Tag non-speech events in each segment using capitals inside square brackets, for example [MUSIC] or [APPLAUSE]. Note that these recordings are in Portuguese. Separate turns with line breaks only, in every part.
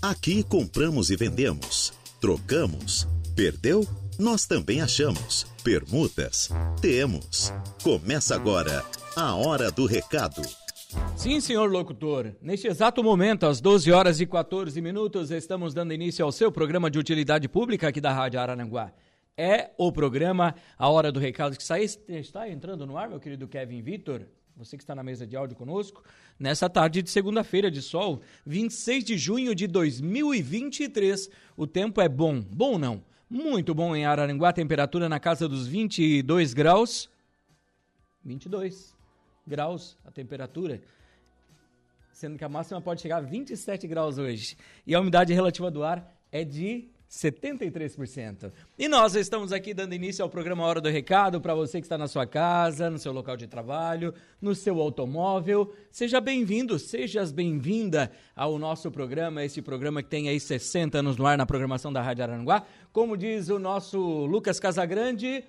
Aqui compramos e vendemos, trocamos, perdeu? Nós também achamos. Permutas? Temos. Começa agora a Hora do Recado.
Sim, senhor locutor. Neste exato momento, às 12 horas e 14 minutos, estamos dando início ao seu programa de utilidade pública aqui da Rádio Araranguá. É o programa A Hora do Recado que está, está entrando no ar, meu querido Kevin Vitor você que está na mesa de áudio conosco, nessa tarde de segunda-feira de sol, 26 de junho de 2023. O tempo é bom, bom não? Muito bom em Araranguá, temperatura na casa dos 22 graus. 22 graus a temperatura, sendo que a máxima pode chegar a 27 graus hoje. E a umidade relativa do ar é de 73%. E nós estamos aqui dando início ao programa Hora do Recado para você que está na sua casa, no seu local de trabalho, no seu automóvel. Seja bem-vindo, sejas bem-vinda ao nosso programa, esse programa que tem aí 60 anos no ar na programação da Rádio Aranguá. Como diz o nosso Lucas Casagrande,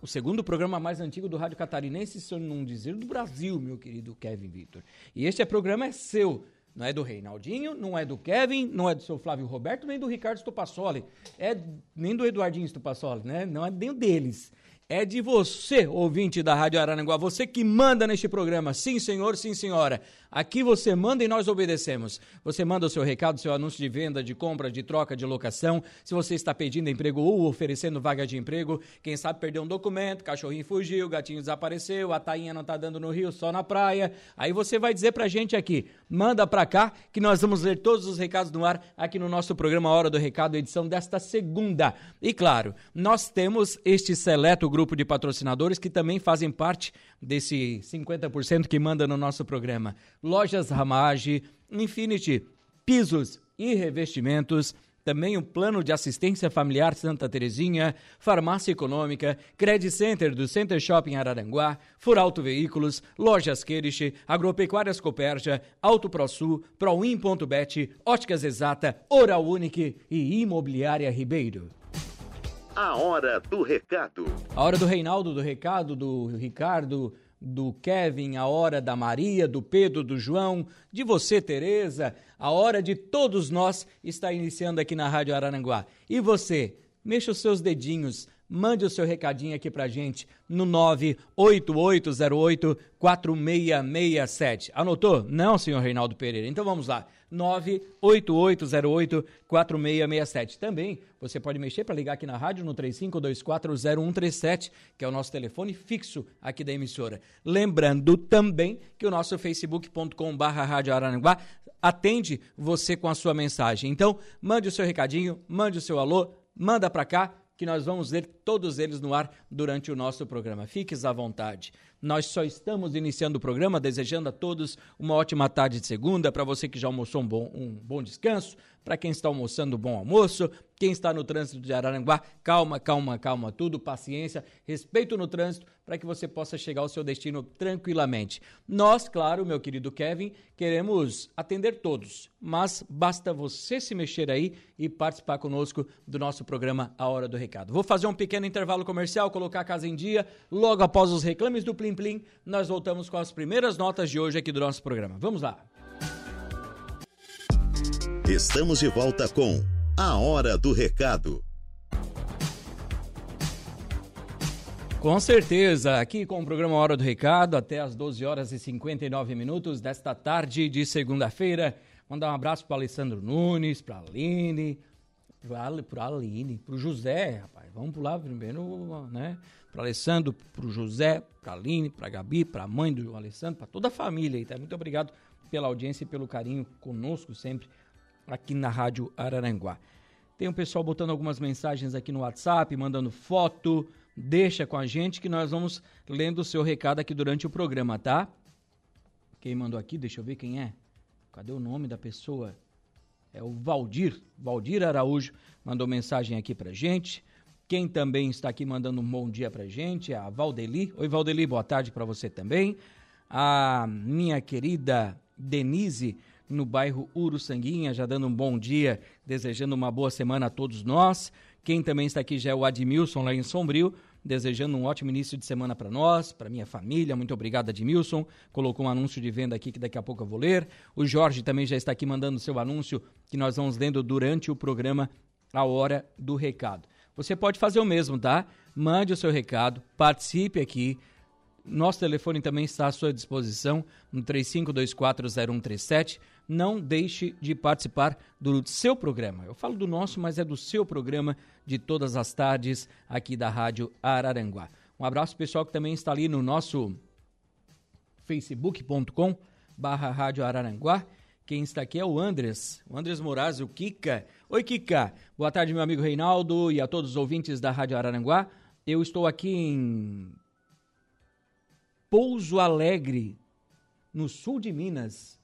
o segundo programa mais antigo do Rádio Catarinense, se eu não dizer do Brasil, meu querido Kevin Victor. E este programa é seu. Não é do Reinaldinho, não é do Kevin, não é do seu Flávio Roberto, nem do Ricardo Stupassoli. É nem do Eduardinho Stupassoli, né? Não é nem deles é de você, ouvinte da Rádio Araranguá, você que manda neste programa. Sim, senhor, sim, senhora. Aqui você manda e nós obedecemos. Você manda o seu recado, seu anúncio de venda, de compra, de troca, de locação. Se você está pedindo emprego ou oferecendo vaga de emprego, quem sabe perdeu um documento, cachorrinho fugiu, gatinho desapareceu, a tainha não está dando no rio, só na praia. Aí você vai dizer pra gente aqui, manda pra cá que nós vamos ler todos os recados no ar aqui no nosso programa Hora do Recado, edição desta segunda. E claro, nós temos este seleto grupo de patrocinadores que também fazem parte desse 50% que manda no nosso programa. Lojas Ramage, Infinity, pisos e revestimentos, também o Plano de Assistência Familiar Santa Terezinha, Farmácia Econômica, Credit Center do Center Shopping Araranguá, Furauto Veículos, Lojas Queriche, Agropecuárias Coperja, Auto ProSul, Proin.bet, Óticas Exata, Oral Unique e Imobiliária Ribeiro.
A hora do recado.
A hora do Reinaldo, do recado, do Ricardo, do Kevin, a hora da Maria, do Pedro, do João, de você, Tereza. A hora de todos nós está iniciando aqui na Rádio Araranguá. E você, mexa os seus dedinhos, mande o seu recadinho aqui pra gente no 98808 4667. Anotou? Não, senhor Reinaldo Pereira. Então vamos lá. 98808-4667. Também você pode mexer para ligar aqui na rádio no 35240137, que é o nosso telefone fixo aqui da emissora. Lembrando também que o nosso facebook.com.br Rádio Araranguá atende você com a sua mensagem. Então, mande o seu recadinho, mande o seu alô, manda para cá que nós vamos ler todos eles no ar durante o nosso programa. Fiques à vontade. Nós só estamos iniciando o programa, desejando a todos uma ótima tarde de segunda, para você que já almoçou um bom, um bom descanso, para quem está almoçando, bom almoço, quem está no trânsito de Araranguá, calma, calma, calma, tudo, paciência, respeito no trânsito, para que você possa chegar ao seu destino tranquilamente. Nós, claro, meu querido Kevin, queremos atender todos, mas basta você se mexer aí e participar conosco do nosso programa A Hora do Recado. Vou fazer um pequeno intervalo comercial, colocar a casa em dia, logo após os reclames do Plim Plim nós voltamos com as primeiras notas de hoje aqui do nosso programa. Vamos lá.
Estamos de volta com A Hora do Recado.
Com certeza, aqui com o programa Hora do Recado, até as 12 horas e 59 minutos desta tarde de segunda-feira. Mandar um abraço para Alessandro Nunes, para Aline, para Aline, para o José, rapaz. Vamos pular primeiro, né? para Alessandro, para o José, para Aline, para Gabi, para a mãe do Alessandro, para toda a família tá? Muito obrigado pela audiência e pelo carinho conosco sempre aqui na Rádio Araranguá. Tem um pessoal botando algumas mensagens aqui no WhatsApp, mandando foto. Deixa com a gente que nós vamos lendo o seu recado aqui durante o programa, tá? Quem mandou aqui, deixa eu ver quem é. Cadê o nome da pessoa? É o Valdir, Valdir Araújo, mandou mensagem aqui pra gente. Quem também está aqui mandando um bom dia pra gente é a Valdeli. Oi, Valdeli, boa tarde para você também. A minha querida Denise, no bairro Uruçanguinha, já dando um bom dia, desejando uma boa semana a todos nós. Quem também está aqui já é o Admilson, lá em Sombrio, desejando um ótimo início de semana para nós, para minha família. Muito obrigado, Edmilson. Colocou um anúncio de venda aqui que daqui a pouco eu vou ler. O Jorge também já está aqui mandando seu anúncio que nós vamos lendo durante o programa A Hora do Recado. Você pode fazer o mesmo, tá? Mande o seu recado, participe aqui. Nosso telefone também está à sua disposição no 35240137 não deixe de participar do seu programa. Eu falo do nosso, mas é do seu programa de todas as tardes aqui da Rádio Araranguá. Um abraço pessoal que também está ali no nosso facebook.com barra Rádio Araranguá. Quem está aqui é o Andres, o Andres Moraes, o Kika. Oi, Kika. Boa tarde, meu amigo Reinaldo e a todos os ouvintes da Rádio Araranguá. Eu estou aqui em Pouso Alegre, no sul de Minas.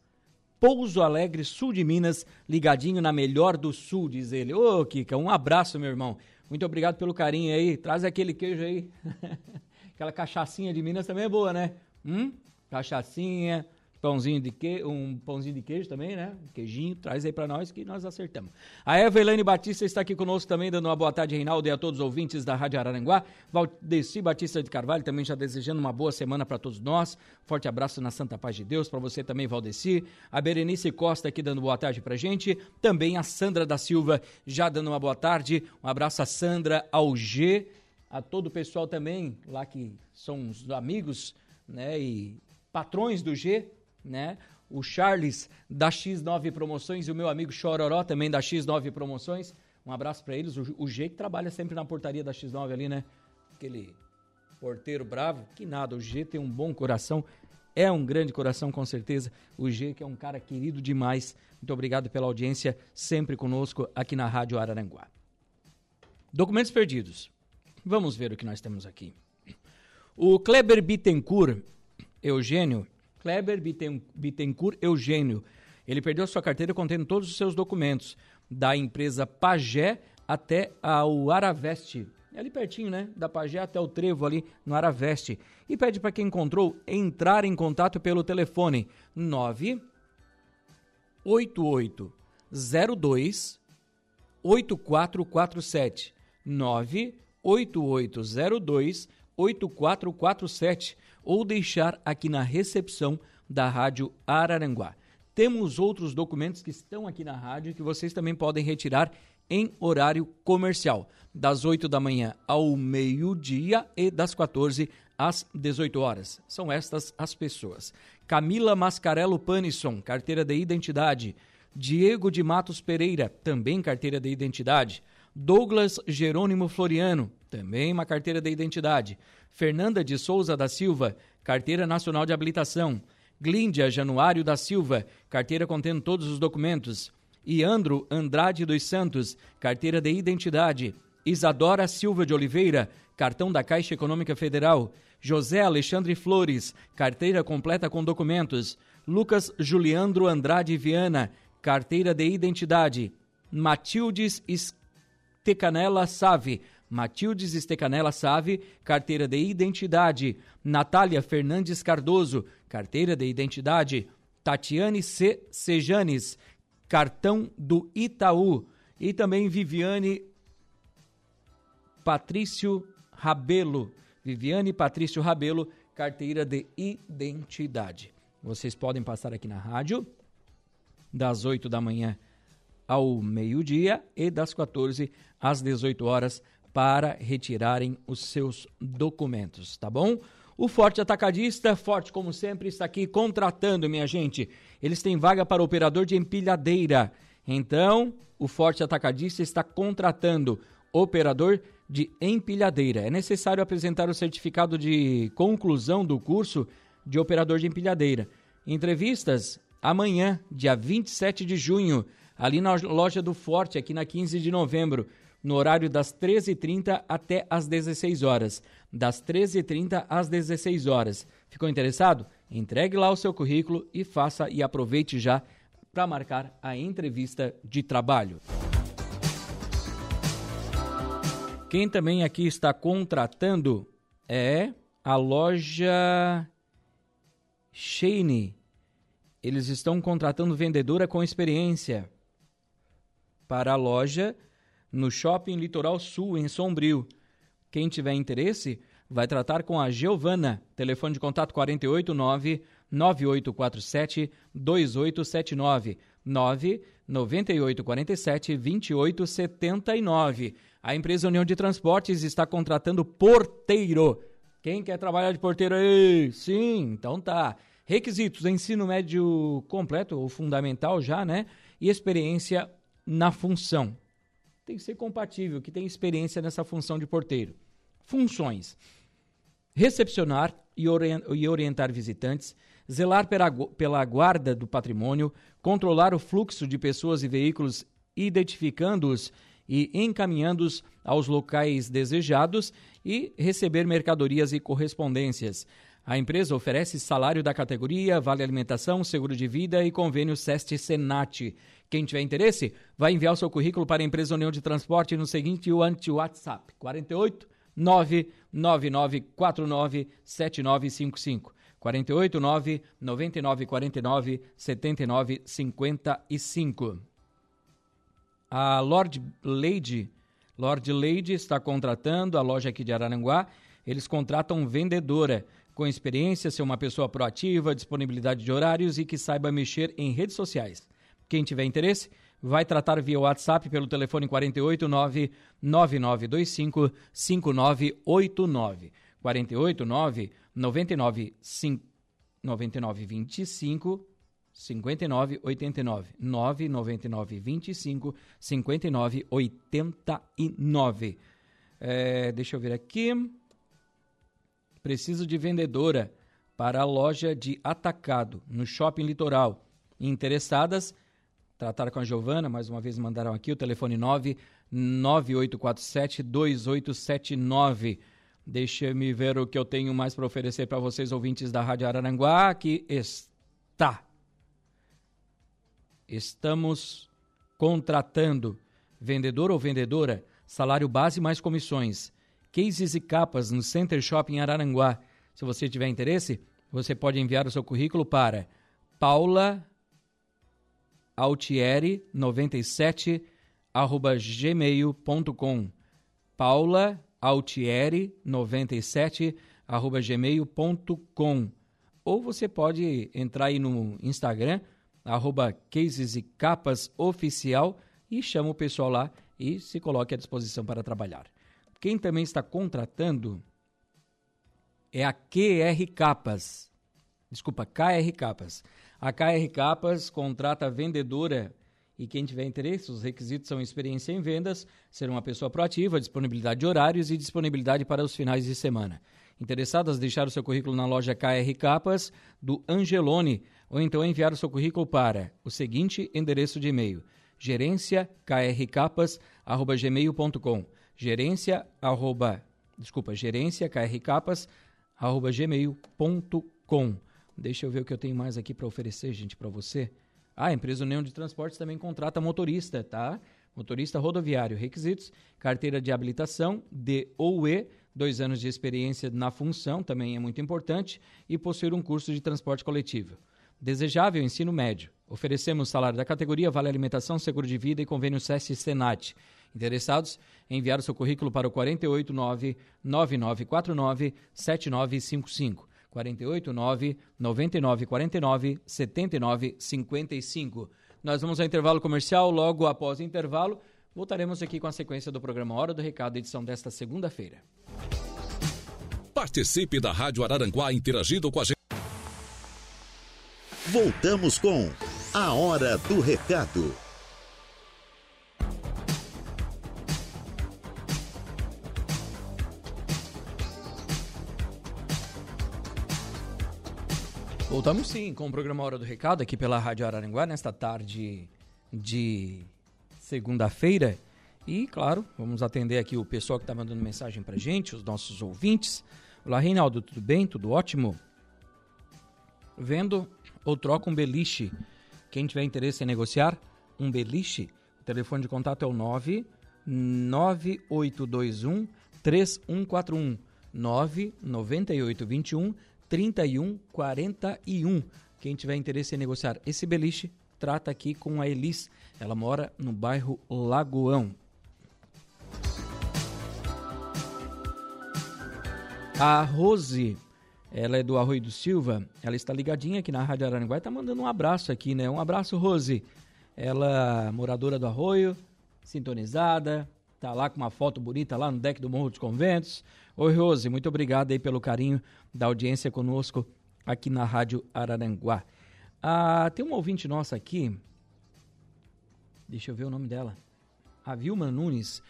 Pouso Alegre, sul de Minas, ligadinho na melhor do sul, diz ele. Ô, Kika, um abraço, meu irmão. Muito obrigado pelo carinho aí. Traz aquele queijo aí. [LAUGHS] Aquela cachaçinha de Minas também é boa, né? Hum? Cachaçinha, Pãozinho de queijo, um pãozinho de queijo também, né? Um queijinho, traz aí para nós que nós acertamos. A Eva Elaine Batista está aqui conosco também, dando uma boa tarde, Reinaldo, e a todos os ouvintes da Rádio Araranguá. Valdeci Batista de Carvalho também já desejando uma boa semana para todos nós. Forte abraço na Santa Paz de Deus, para você também, Valdeci. A Berenice Costa aqui dando boa tarde pra gente. Também a Sandra da Silva já dando uma boa tarde. Um abraço a Sandra, ao G, a todo o pessoal também, lá que são os amigos, né, e patrões do G, né? O Charles da X9 Promoções e o meu amigo Chororó também da X9 Promoções. Um abraço para eles. O, G que trabalha sempre na portaria da X9 ali, né? Aquele porteiro bravo. Que nada, o G tem um bom coração. É um grande coração, com certeza. O G, que é um cara querido demais. Muito obrigado pela audiência, sempre conosco aqui na Rádio Araranguá. Documentos perdidos. Vamos ver o que nós temos aqui. O Kleber Bittencourt, Eugênio, Kleber Bittencourt Eugênio. Ele perdeu sua carteira contendo todos os seus documentos, da empresa Pagé até ao Araveste. É ali pertinho, né? Da Pagé até o Trevo ali no Araveste. E pede para quem encontrou entrar em contato pelo telefone 98802 8447 98802 8447 ou deixar aqui na recepção da Rádio Araranguá. Temos outros documentos que estão aqui na rádio que vocês também podem retirar em horário comercial, das 8 da manhã ao meio-dia e das 14 às 18 horas. São estas as pessoas. Camila Mascarello Panisson, carteira de identidade. Diego de Matos Pereira, também carteira de identidade. Douglas Jerônimo Floriano, também uma carteira de identidade. Fernanda de Souza da Silva, carteira nacional de habilitação. Glíndia Januário da Silva, carteira contendo todos os documentos. Iandro Andrade dos Santos, carteira de identidade. Isadora Silva de Oliveira, cartão da Caixa Econômica Federal. José Alexandre Flores, carteira completa com documentos. Lucas Juliandro Andrade Viana, carteira de identidade. Matildes Estecanela Save, Matildes Estecanela Save, carteira de identidade. Natália Fernandes Cardoso, carteira de identidade. Tatiane C. Sejanes, cartão do Itaú. E também Viviane Patrício Rabelo. Viviane Patrício Rabelo, carteira de identidade. Vocês podem passar aqui na rádio das 8 da manhã ao meio-dia e das 14 às 18 horas para retirarem os seus documentos, tá bom? O Forte Atacadista, forte como sempre, está aqui contratando, minha gente. Eles têm vaga para operador de empilhadeira. Então, o Forte Atacadista está contratando operador de empilhadeira. É necessário apresentar o certificado de conclusão do curso de operador de empilhadeira. Entrevistas amanhã, dia 27 de junho, ali na loja do Forte, aqui na 15 de novembro no horário das 13h30 até às 16 horas. Das 13h30 às 16 horas. Ficou interessado? Entregue lá o seu currículo e faça e aproveite já para marcar a entrevista de trabalho. Quem também aqui está contratando é a loja Shane. Eles estão contratando vendedora com experiência para a loja no Shopping Litoral Sul, em Sombrio. Quem tiver interesse, vai tratar com a Giovana. Telefone de contato 489 9847 2879 99847 2879. A empresa União de Transportes está contratando porteiro. Quem quer trabalhar de porteiro aí? Sim, então tá. Requisitos: ensino médio completo ou fundamental já, né? E experiência na função. Tem que ser compatível, que tem experiência nessa função de porteiro. Funções: recepcionar e orientar visitantes, zelar pela guarda do patrimônio, controlar o fluxo de pessoas e veículos, identificando-os e encaminhando-os aos locais desejados e receber mercadorias e correspondências. A empresa oferece salário da categoria, vale alimentação, seguro de vida e convênio SEST Senat. Quem tiver interesse, vai enviar o seu currículo para a empresa União de Transporte no seguinte WhatsApp: 48 99949 7955. 48 9949 7955. A Lord Lady, Lord Lady está contratando a loja aqui de Araranguá. Eles contratam vendedora com experiência, ser uma pessoa proativa, disponibilidade de horários e que saiba mexer em redes sociais. Quem tiver interesse, vai tratar via WhatsApp pelo telefone 489 9925 5989. 489 99 9925 5989 999 25 59 89. É, deixa eu ver aqui. Preciso de vendedora para a loja de atacado no Shopping Litoral. Interessadas, tratar com a Giovana, mais uma vez mandaram aqui o telefone 9 9847 2879. Deixa me ver o que eu tenho mais para oferecer para vocês, ouvintes da Rádio Araranguá, que está Estamos contratando vendedor ou vendedora, salário base mais comissões. Cases e capas no Center Shopping Araranguá. Se você tiver interesse, você pode enviar o seu currículo para Paula Altieri 97 arroba gmail.com Paula Altieri 97 arroba gmail.com ou você pode entrar aí no Instagram arroba Cases e Capas Oficial e chama o pessoal lá e se coloque à disposição para trabalhar. Quem também está contratando é a QR Capas. Desculpa, KR Capas. A KR Capas contrata vendedora e quem tiver interesse, os requisitos são experiência em vendas, ser uma pessoa proativa, disponibilidade de horários e disponibilidade para os finais de semana. Interessadas, deixar o seu currículo na loja KR Capas do Angelone ou então enviar o seu currículo para o seguinte endereço de e-mail: gerênciakrcapas@gmail.com. Gerência arroba, desculpa, gerenciakrcapas@gmail.com. Deixa eu ver o que eu tenho mais aqui para oferecer, gente, para você. Ah, a empresa União de Transportes também contrata motorista, tá? Motorista rodoviário. Requisitos: carteira de habilitação, D ou E, dois anos de experiência na função, também é muito importante, e possuir um curso de transporte coletivo. Desejável ensino médio. Oferecemos salário da categoria, vale alimentação, seguro de vida e convênio SESC Senat. Interessados? Enviar o seu currículo para o 489 9949 7955. 489 9949 7955. Nós vamos ao intervalo comercial. Logo após o intervalo, voltaremos aqui com a sequência do programa Hora do Recado, edição desta segunda-feira.
Participe da Rádio Araranguá interagindo com a gente. Voltamos com A Hora do Recado.
Voltamos sim com o programa Hora do Recado aqui pela Rádio Araranguá nesta tarde de segunda-feira. E, claro, vamos atender aqui o pessoal que está mandando mensagem para gente, os nossos ouvintes. Olá, Reinaldo, tudo bem? Tudo ótimo? Vendo ou troca um beliche. Quem tiver interesse em negociar um beliche, o telefone de contato é o 99821 3141 99821 3141. Quem tiver interesse em negociar esse beliche, trata aqui com a Elis. Ela mora no bairro Lagoão. A Rose, ela é do Arroio do Silva, ela está ligadinha aqui na Rádio Araranguá e está mandando um abraço aqui, né? Um abraço, Rose. Ela, moradora do Arroio, sintonizada, tá lá com uma foto bonita lá no deck do Morro dos Conventos. Oi, Rose, muito obrigado aí pelo carinho da audiência conosco aqui na Rádio Araranguá. Ah, tem uma ouvinte nossa aqui, deixa eu ver o nome dela, a Vilma Nunes,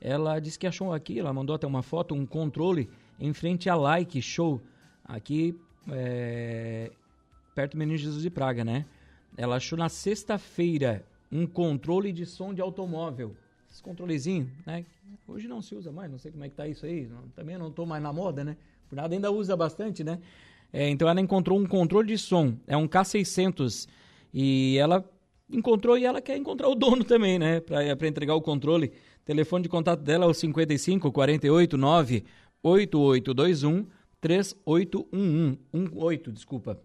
ela disse que achou aqui, ela mandou até uma foto, um controle em frente à Like Show, aqui é, perto do Menino Jesus de Praga, né? Ela achou na sexta-feira um controle de som de automóvel. Esse controlezinho, né? Hoje não se usa mais, não sei como é que tá isso aí. Não, também não estou mais na moda, né? Por nada ainda usa bastante, né? É, então ela encontrou um controle de som, é um K600. E ela encontrou e ela quer encontrar o dono [LAUGHS] também, né? Para entregar o controle. Telefone de contato dela é o 55 48 9 8821 3811 18, desculpa.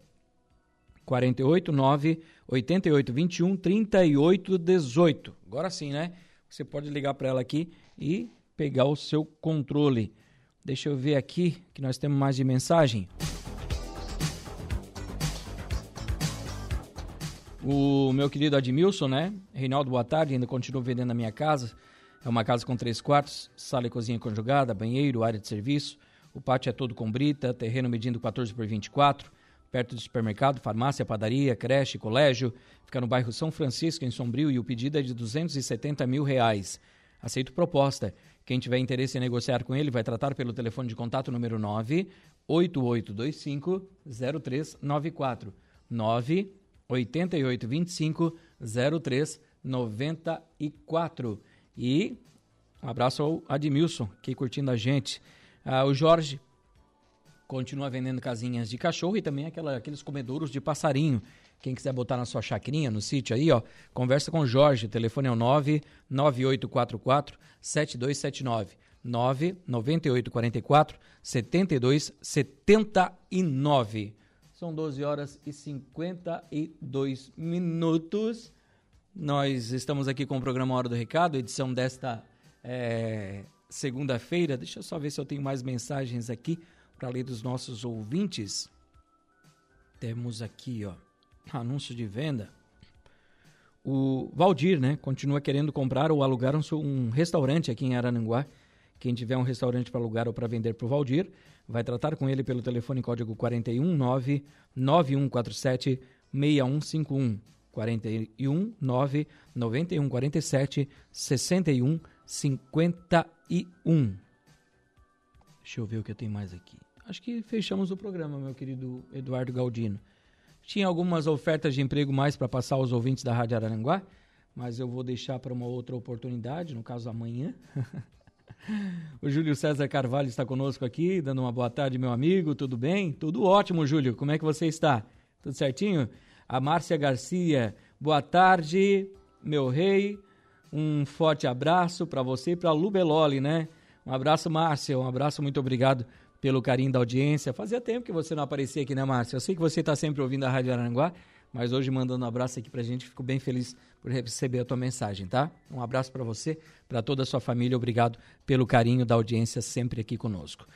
48 9 88 21 38 18. Agora sim, né? Você pode ligar para ela aqui e pegar o seu controle. Deixa eu ver aqui que nós temos mais de mensagem. O meu querido Admilson, né? Reinaldo, boa tarde. Ainda continuo vendendo na minha casa. É uma casa com três quartos, sala e cozinha conjugada, banheiro, área de serviço. O pátio é todo com brita, terreno medindo 14 por 24, perto do supermercado, farmácia, padaria, creche, colégio. Fica no bairro São Francisco, em Sombrio, e o pedido é de 270 mil reais. Aceito proposta. Quem tiver interesse em negociar com ele vai tratar pelo telefone de contato número 9 8825 0394 9 8825 0394. E um abraço ao Admilson, que curtindo a gente. Ah, o Jorge continua vendendo casinhas de cachorro e também aquela, aqueles comedouros de passarinho. Quem quiser botar na sua chacrinha, no sítio aí, ó, conversa com o Jorge. Telefone é o 99844 7279. 99844 7279. São 12 horas e 52 minutos. Nós estamos aqui com o programa Hora do Recado, edição desta é, segunda-feira. Deixa eu só ver se eu tenho mais mensagens aqui para ler dos nossos ouvintes. Temos aqui, ó, anúncio de venda. O Valdir, né, continua querendo comprar ou alugar um, um restaurante aqui em Arananguá. Quem tiver um restaurante para alugar ou para vender para o Valdir, vai tratar com ele pelo telefone código 419 9147 6151. 41 9 91 47 61 51. Deixa eu ver o que eu tenho mais aqui. Acho que fechamos o programa, meu querido Eduardo Galdino. Tinha algumas ofertas de emprego mais para passar aos ouvintes da Rádio Araranguá, mas eu vou deixar para uma outra oportunidade, no caso amanhã. [LAUGHS] o Júlio César Carvalho está conosco aqui, dando uma boa tarde, meu amigo. Tudo bem? Tudo ótimo, Júlio. Como é que você está? Tudo certinho? a Márcia Garcia. Boa tarde, meu rei. Um forte abraço para você e para Lu Beloli, né? Um abraço, Márcia. Um abraço, muito obrigado pelo carinho da audiência. Fazia tempo que você não aparecia aqui, né, Márcia? Eu sei que você está sempre ouvindo a Rádio Aranguá, mas hoje mandando um abraço aqui para a gente. Fico bem feliz por receber a tua mensagem, tá? Um abraço para você, para toda a sua família. Obrigado pelo carinho da audiência sempre aqui conosco.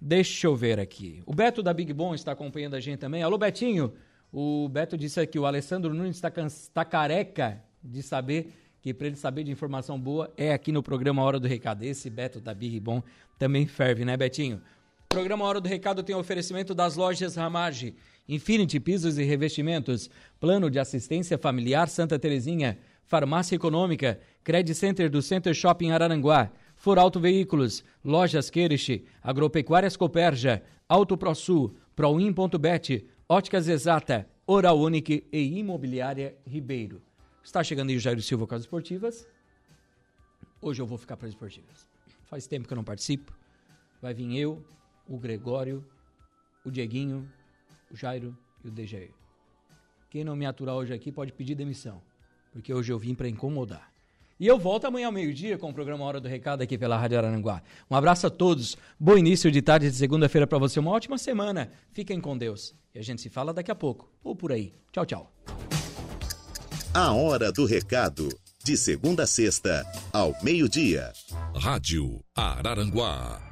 Deixa eu ver aqui. O Beto da Big Bom está acompanhando a gente também. Alô, Betinho. O Beto disse aqui, o Alessandro Nunes está tá careca de saber que para ele saber de informação boa é aqui no programa Hora do Recado. Esse Beto da Big Bom também ferve, né, Betinho? Programa Hora do Recado tem oferecimento das lojas Ramage, Infinity Pisos e Revestimentos, Plano de Assistência Familiar Santa Terezinha, Farmácia Econômica, Credit Center do Center Shopping Araranguá, For Auto Veículos, Lojas Queirish, Agropecuárias Coperja, Auto ProSul, Proin.bet, Óticas Exata, Oral Unique e Imobiliária Ribeiro. Está chegando aí o Jairo Silva com as esportivas. Hoje eu vou ficar para as esportivas. Faz tempo que eu não participo. Vai vir eu, o Gregório, o Dieguinho, o Jairo e o DG. Quem não me aturar hoje aqui pode pedir demissão, porque hoje eu vim para incomodar. E eu volto amanhã ao meio-dia com o programa Hora do Recado aqui pela Rádio Aranguá. Um abraço a todos, bom início de tarde de segunda-feira para você, uma ótima semana. Fiquem com Deus. E a gente se fala daqui a pouco, ou por aí. Tchau, tchau.
A Hora do Recado, de segunda a sexta, ao meio-dia.
Rádio Araranguá.